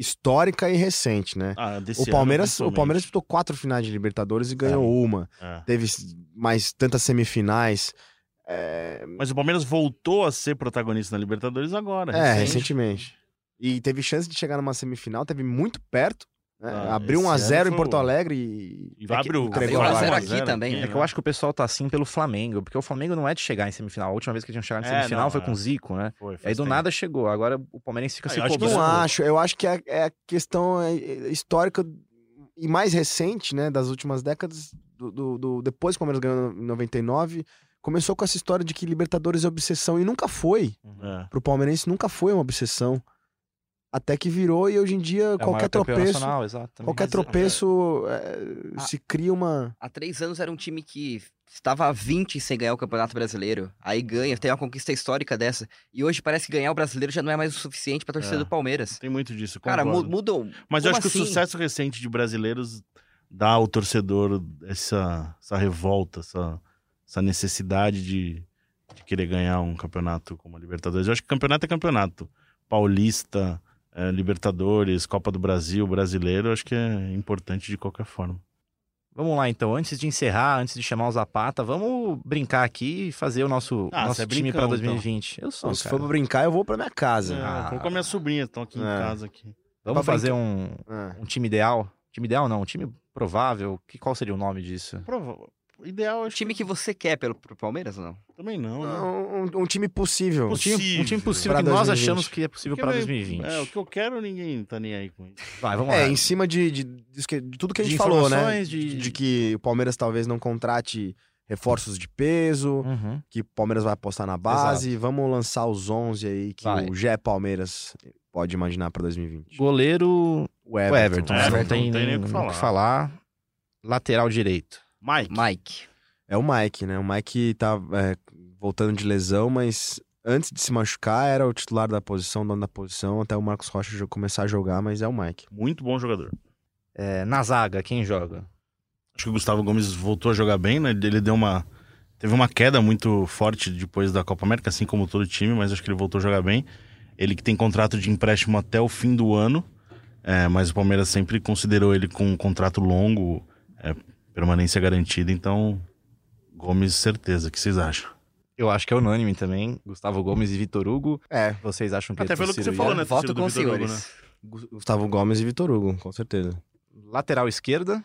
Histórica e recente, né? Ah, O Palmeiras, o. Palmeiras disputou quatro finais de Libertadores e ganhou uma. É. Teve mais tantas semifinais. É, Mas o Palmeiras voltou a ser protagonista na Libertadores agora. é, recente. recentemente. E teve chance de chegar numa semifinal, teve muito perto. Né? Ah, Abriu esse 1 a 0 ano em foi Porto Alegre e. E abre o entregou Abriu a 1 a 0 vaga. aqui também, aqui, É que eu acho que o pessoal tá assim pelo Flamengo, porque o Flamengo não é de chegar em semifinal. A última vez que tinham chegado em É, semifinal não, foi é. com o Zico, né? Foi, Aí do tempo. nada chegou. Agora o Palmeirense fica Ah, se eu acho que cobrando. Não acho. Eu acho que é, é a questão é, é, histórica e mais recente, né, das últimas décadas, do, do- do- depois que o Palmeiras ganhou em 99, começou com essa história de que Libertadores é obsessão e nunca foi. É. Pro palmeirense nunca foi uma obsessão. Até que virou e hoje em dia É qualquer tropeço, nacional, exato. qualquer Mas, tropeço é, se cria uma Há três anos era um time que estava há 20 sem ganhar o Campeonato Brasileiro. Aí ganha, tem uma conquista histórica dessa. E hoje parece que ganhar o brasileiro já não é mais o suficiente pra torcida É. do Palmeiras. Tem muito disso. eu Cara, mu- concordo. mudou. Mas eu Como acho que o assim? sucesso recente de brasileiros dá ao torcedor essa, essa revolta, essa, essa necessidade de, de querer ganhar um campeonato como a Libertadores. Eu acho que campeonato é campeonato. Paulista, eh, Libertadores, Copa do Brasil, brasileiro, acho que é importante de qualquer forma. Vamos lá então, antes de encerrar, antes de chamar o Zapata, vamos brincar aqui e fazer o nosso, Ah, nosso é time brincão, pra 2020. Eu sou, Não, se cara. for pra brincar, eu vou pra minha casa. É, vou com a minha sobrinha, estão aqui em É. casa. Aqui. Vamos pra fazer um, É. um time ideal? Time ideal não, um time provável. Que, qual seria o nome disso? Prova- Ideal, O acho time que você quer pelo, pro Palmeiras ou não? também não. né? Um, um time possível. Um time, um time possível Pra que nós 2020. achamos que é possível Porque para vai- 2020. É, o que eu quero, ninguém tá nem aí com isso. Vai, vamos É, lá. em cima de, de, disso que- de tudo que a De gente falou, né? informações, De... de- que o Palmeiras talvez não contrate reforços de peso, Uhum. que o Palmeiras vai apostar na base. Vamos lançar os 11 aí que Vai. o Gé Palmeiras pode imaginar pra 2020. Goleiro, O o Everton. Everton. É, não Everton tem, não tem nem o o que falar. Lateral direito. Mike, Mike. É o Mike, né? O Mike tá é, voltando de lesão, mas antes de se machucar era o titular da posição, dono da posição, até o Marcos Rocha começar a jogar, mas é o Mike. muito bom jogador. É, na zaga, quem joga? Acho que o Gustavo Gomes voltou a jogar bem, né? Ele deu uma. Teve uma queda muito forte depois da Copa América, assim como todo time, mas acho que ele voltou a jogar bem. Ele que tem contrato de empréstimo até o fim do ano, é, mas o Palmeiras sempre considerou ele com um contrato longo, é, permanência garantida, então. Gomes, certeza. O que vocês acham? Eu acho que é unânime também. Gustavo Gomes e Vitor Hugo. É, Vocês acham que Até é pelo que você falou, né? Voto com os Vitor Hugo, senhores. Gu- Gustavo Gomes e Vitor Hugo, com certeza. Lateral esquerda.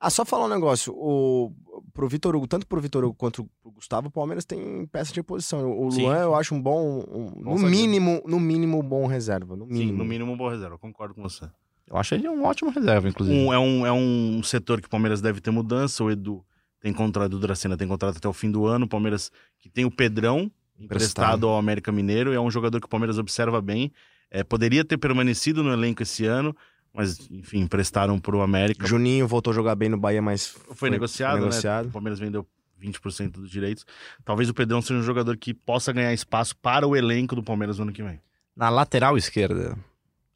Ah, só falar um negócio. O, pro Vitor Hugo, tanto pro Vitor Hugo quanto pro Gustavo, o Palmeiras tem peça de reposição. O Sim. Luan eu acho um bom. um- Bom no mínimo, no mínimo, bom reserva. No Sim, mínimo. no mínimo, um bom reserva. Concordo com você. Eu acho ele um ótimo reserva, inclusive. Um- é, um, é um setor que o Palmeiras deve ter mudança. O Edu tem contrato, o Dracena tem contrato até o fim do ano. O Palmeiras que tem o Pedrão emprestado ao América Mineiro. É um jogador que o Palmeiras observa bem. É, poderia ter permanecido no elenco esse ano, mas, enfim, emprestaram pro América. Juninho voltou a jogar bem no Bahia, mas Foi, negociado, né? negociado. O Palmeiras vendeu 20% dos direitos. Talvez o Pedrão seja um jogador que possa ganhar espaço para o elenco do Palmeiras no ano que vem. Na lateral esquerda.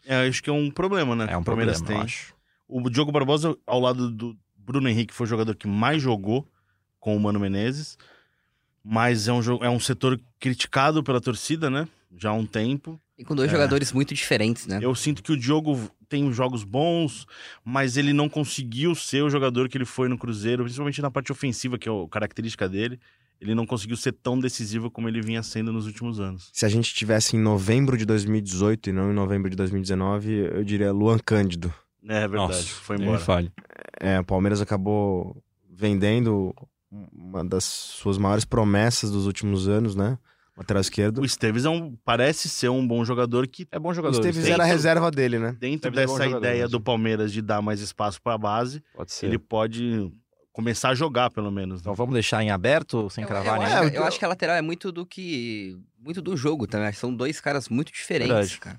É, acho que é um problema, né? É que um o Palmeiras problema, eu tem. acho. O Diogo Barbosa, ao lado do Bruno Henrique, foi o jogador que mais jogou com o Mano Menezes. Mas é um, jo- é um setor criticado pela torcida, né? Já há um tempo. E com dois É. jogadores muito diferentes, né? Eu sinto que o Diogo tem jogos bons, mas ele não conseguiu ser o jogador que ele foi no Cruzeiro, principalmente na parte ofensiva, que é a característica dele. Ele não conseguiu ser tão decisivo como ele vinha sendo nos últimos anos. Se a gente tivesse em novembro de 2018 e não em novembro de 2019, eu diria Luan Cândido. É verdade, Nossa, foi embora. fale. É, o Palmeiras acabou vendendo uma das suas maiores promessas dos últimos anos, né? Lateral esquerdo. O Esteves é um, parece ser um bom jogador que É bom O jogador. Esteves tem- era a reserva dele, né? dentro Esteves é dessa jogador, ideia do Palmeiras de dar mais espaço para a base, Pode ser. ele pode começar a jogar pelo menos. né? Então vamos deixar em aberto, sem Eu, cravar eu, acho, É, que- eu- eu acho que a lateral é muito do que. Muito do jogo também. São dois caras muito diferentes, Verdade. cara.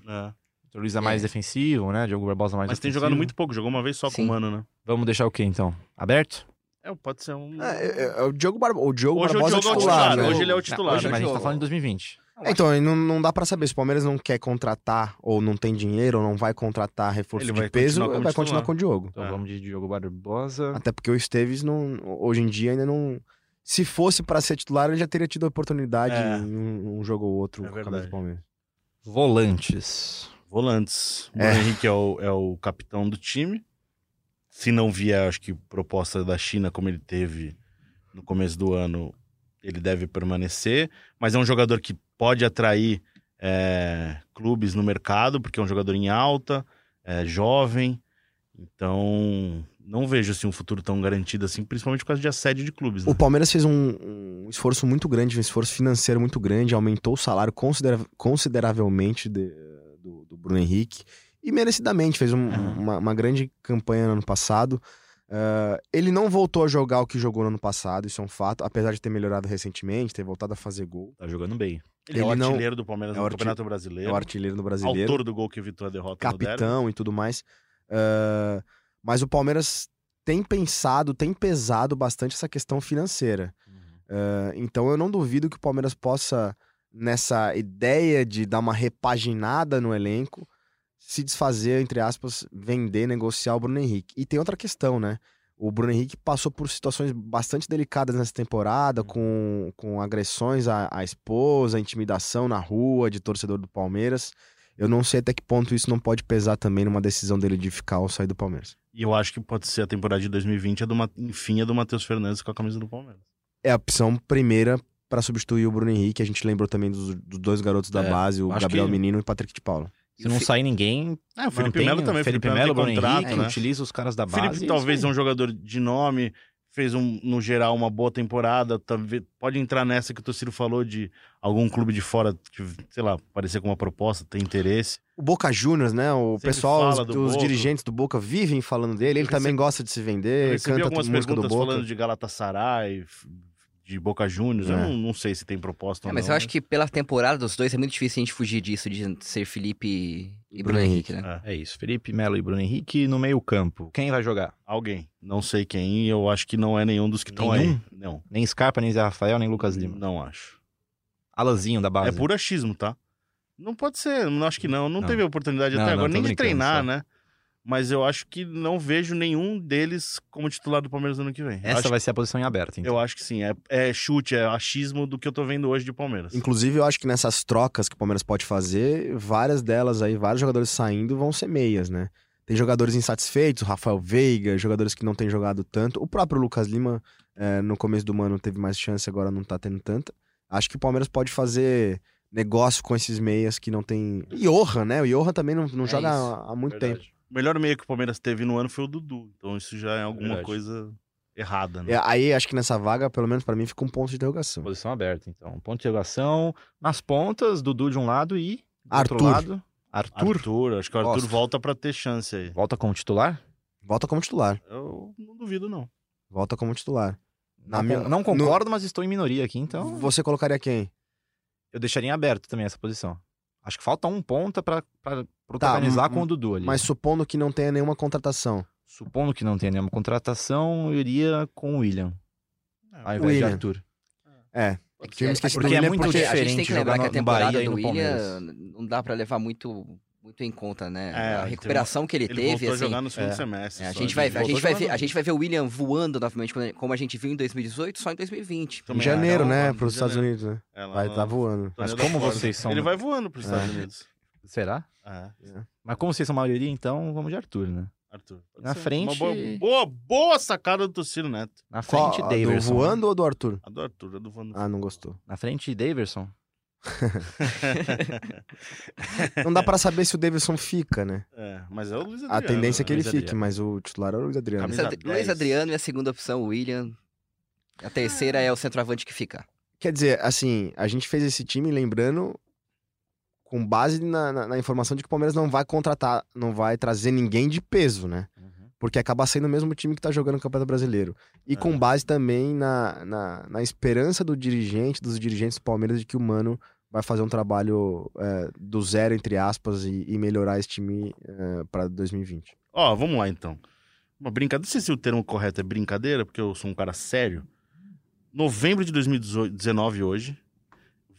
É. O Luiz é mais É. defensivo, né? Diogo Barbosa mais Mas tem defensivo. jogado muito pouco, jogou uma vez só com Sim. o Mano, né? Vamos deixar o quê, então? Aberto? É, pode ser um. É, é, é o Diogo, Bar... o Diogo Hoje o Barbosa Diogo é o titular, titular, né? hoje ele é o Não, titular. hoje Mas a gente tá falando de 2020. Então, não, não dá pra saber se o Palmeiras não quer contratar ou não tem dinheiro ou não vai contratar reforço Ele de peso, continuar como vai continuar com o Diogo. Então É. vamos de Diogo Barbosa. Até porque o Esteves não, hoje em dia ainda não. Se fosse pra ser titular, ele já teria tido a oportunidade É. em um, um jogo ou outro É verdade. do Palmeiras. Volantes. Volantes. O É. Henrique é o, é o capitão do time. Se não vier, acho que proposta da China, como ele teve no começo do ano, ele deve permanecer. Mas é um jogador que pode atrair é, clubes no mercado, porque é um jogador em alta, é jovem. Então, não vejo assim, um futuro tão garantido assim, principalmente por causa de assédio de clubes. Né? O Palmeiras fez um, um esforço muito grande, um esforço financeiro muito grande, aumentou o salário considera- consideravelmente de- do, do Bruno Henrique e merecidamente fez um- Uhum. uma, uma grande campanha no ano passado. Ah, ele não voltou a jogar o que jogou no ano passado, isso é um fato, apesar de ter melhorado recentemente, ter voltado a fazer gol. Tá jogando bem. Ele é o ele não- artilheiro do Palmeiras é o no arti- Campeonato É Brasileiro. o artilheiro do brasileiro. Autor do gol que evitou a derrota capitão e tudo mais. Ah, mas o Palmeiras tem pensado, tem pesado bastante essa questão financeira. Ah, então eu não duvido que o Palmeiras possa, nessa ideia de dar uma repaginada no elenco, se desfazer, entre aspas, vender, negociar o Bruno Henrique. E tem outra questão, né? O Bruno Henrique passou por situações bastante delicadas nessa temporada, com, com agressões à, à esposa, intimidação na rua de torcedor do Palmeiras. Eu não sei até que ponto isso não pode pesar também numa decisão dele de ficar ou sair do Palmeiras. E eu acho que pode ser a temporada de 2020, a do, enfim, a do Matheus Fernandes com a camisa do Palmeiras. É a opção primeira para substituir o Bruno Henrique. A gente lembrou também dos, dos dois garotos da É, base, o Gabriel que- Menino e o Patrick de Paula. Se não sair ninguém, É, o Felipe Melo também. Felipe Melo Melo, Bruno contrato, Henrique, né? utiliza os caras da O base. Felipe talvez é um jogador de nome, fez um, no geral uma boa temporada, talvez, pode entrar nessa que o Tociro falou de algum clube de fora, de, sei lá, aparecer com uma proposta, ter interesse. O Boca Juniors, né? O Sempre pessoal, os, do os dirigentes do Boca vivem falando dele. Ele Eu também recebi- gosta de se Eu vender, recebi canta algumas música do Boca. falando de Galatasaray, de Boca Juniors, eu É. não, não sei se tem proposta É, ou mas não. eu acho que pela temporada dos dois é muito difícil a gente fugir disso, de ser Felipe e Bruno Henrique, né? É, É isso, Felipe Melo e Bruno Henrique no meio campo. Quem vai jogar? alguém, não sei quem, e eu acho que não é nenhum dos que estão aí. Não, Nem Scarpa, nem Zé Rafael, nem Lucas Lima. não acho. Alanzinho da base. É puro achismo, tá? Não pode ser, não acho que não. Não, Não. teve oportunidade Não, até não, agora, nem de treinar, só. né? Mas eu acho que não vejo nenhum deles como titular do Palmeiras no ano que vem. Essa acho, vai ser a posição em aberto, então. eu acho que sim. É, é chute, é achismo do que eu tô vendo hoje de Palmeiras. Inclusive, eu acho que nessas trocas que o Palmeiras pode fazer, várias delas aí, vários jogadores saindo vão ser meias, né? Tem jogadores insatisfeitos, o Rafael Veiga, jogadores que não têm jogado tanto. O próprio Lucas Lima, eh, no começo do ano, teve mais chance, agora não tá tendo tanta. Acho que o Palmeiras pode fazer negócio com esses meias que não tem. E Johan, né? O Johan também não, não É joga isso. há, há muito tempo. O melhor meio que o Palmeiras teve no ano foi o Dudu. Então isso já é alguma Verdade. coisa errada, né? É, aí acho que nessa vaga, pelo menos pra mim, fica um ponto de interrogação. Posição aberta, então. Ponto de interrogação. Nas pontas, Dudu de um lado e. Do outro Arthur. lado, Arthur. Arthur, acho que o Arthur Gosto. volta pra ter chance aí. Volta como titular? Volta como titular. Eu não duvido, não. Volta como titular. Na Não, minha- não concordo, mas estou em minoria aqui, então. Você colocaria quem? Eu deixaria em aberto também essa posição. Acho que falta um ponta Tá, protagonizar m- com o Dudu ali. Mas supondo que não tenha nenhuma contratação. Supondo que não tenha nenhuma contratação, eu iria com o William. Ao invés William. de Arthur. É. É que, Tivemos que a- a- porque é muito porque A gente diferente tem que lembrar jogar que a no temporada e do no William não dá pra levar muito, muito em conta, né? É, a ele recuperação que ele, Ele teve, voltou assim, a jogar no segundo é. semestre. é, a gente vai, Ele a gente vai ver, a gente vai ver o William voando novamente como a gente viu em 2018, só em 2020. Também em janeiro, é, né? Para os Estados. Unidos, né? É, Vai estar voando. torneio Mas como vocês são- Ele vai voando pros Estados É. Unidos. Será? É, Mas como vocês são maioria, então vamos de Arthur, né? Arthur. Na ser. frente- Uma boa, boa, boa sacada do Tocino Neto. Na Qual, frente, a do Daverson. voando ou do Arthur? A do Arthur, a do Van Ah, não gostou. Na frente, Daverson. Não dá pra saber se o Davidson fica, né? É, mas é o Luiz A Adriano. tendência é que ele Luiz fique, Adriano. mas o titular é o Luiz Adriano. Camisa Luiz Ad- 10. Luiz Adriano e a segunda opção, William. A terceira é o centroavante que fica. Quer dizer, assim, a gente fez esse time lembrando com base na, na- na informação de que o Palmeiras não vai contratar, não vai trazer ninguém de peso, né? Uhum. Porque acaba sendo o mesmo time que tá jogando no Campeonato Brasileiro. E É. com base também na, na, na esperança do dirigente, dos dirigentes do Palmeiras, de que o Mano vai fazer um trabalho é, do zero, entre aspas, e, e melhorar esse time é, para 2020. Ó, vamos lá então. Uma brincadeira, não sei se o termo correto é brincadeira, porque eu sou um cara sério. Novembro de 2019 hoje.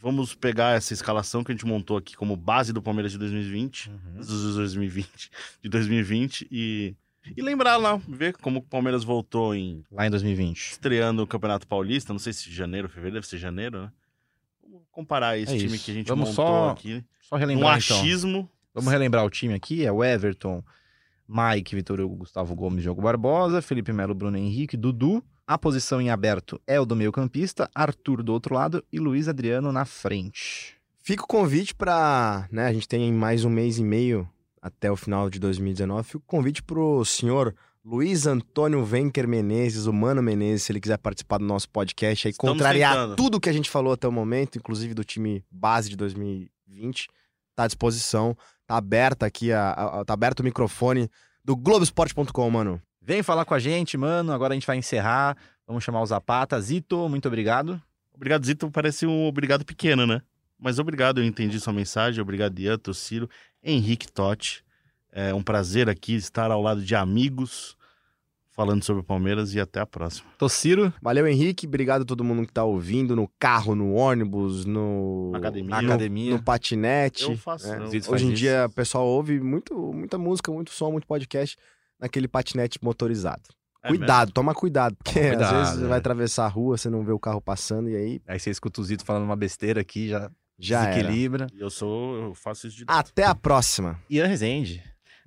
Vamos pegar essa escalação que a gente montou aqui como base do Palmeiras de 2020, dos 2020, de 2020 e e lembrar lá, ver como o Palmeiras voltou em Lá em 2020. estreando o Campeonato Paulista, não sei se janeiro, fevereiro, deve ser janeiro, né? Vamos comparar esse É time isso. que a gente Vamos montou só aqui. Só Um relembrar então. achismo. Vamos relembrar o time aqui. É o Everton, Mike, Vitor Hugo, Gustavo Gomes, Diogo Barbosa, Felipe Melo, Bruno Henrique, Dudu. A posição em aberto é o do meio campista, Arthur do outro lado e Luiz Adriano na frente. Fica o convite para, né, a gente tem mais um mês e meio até o final de 2019, fica o convite pro senhor Luiz Antônio Venker Menezes, o Mano Menezes, se ele quiser participar do nosso podcast aí, Estamos contrariar tentando. tudo que a gente falou até o momento, inclusive do time base de 2020, tá à disposição, tá aberta aqui, a, a- tá aberto o microfone do Globoesporte.com, mano. Vem falar com a gente, mano. Agora a gente vai encerrar. Vamos chamar o Zapata. Zito, muito obrigado. Obrigado, Zito, parece um obrigado pequeno, né? Mas obrigado, eu entendi sua mensagem. Obrigado, Ian, Tociro, Henrique Totti. É um prazer aqui estar ao lado de amigos falando sobre o Palmeiras e até a próxima. Tociro, Valeu, Henrique, obrigado a todo mundo que tá ouvindo no carro, no ônibus, no... Na academia. no- academia. no patinete. Eu faço. né? faz Hoje em isso. dia o pessoal ouve muito, muita música, muito som, muito podcast naquele patinete motorizado. É cuidado, toma cuidado, porque Toma cuidado, às vezes você é. vai atravessar a rua, você não vê o carro passando e aí Aí você escuta o Zito falando uma besteira aqui, já, já era. desequilibra. eu sou, eu faço isso de Até a próxima. Ian Rezende.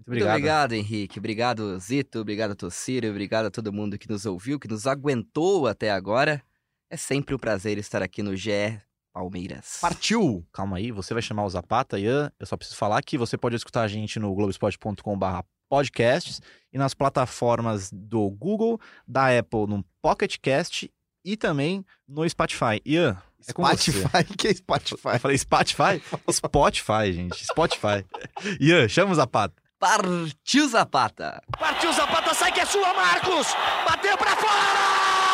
Muito Muito obrigado. obrigado, Henrique. Obrigado, Zito. Obrigado, Tociro. Obrigado a todo mundo que nos ouviu, que nos aguentou até agora. É sempre um prazer estar aqui no GE Palmeiras. Partiu! Calma aí, você vai chamar o Zapata, Ian. Eu só preciso falar que você pode escutar a gente no globesport.com.br podcasts e nas plataformas do Google, da Apple no Pocket Cast e também no Spotify. Ian, é com você. Spotify, que é Eu Spotify? falei Spotify? Spotify, gente. Spotify. Ian, chama o Zapata. Partiu Zapata! Partiu Zapata, sai que é sua, Marcos! Bateu pra fora!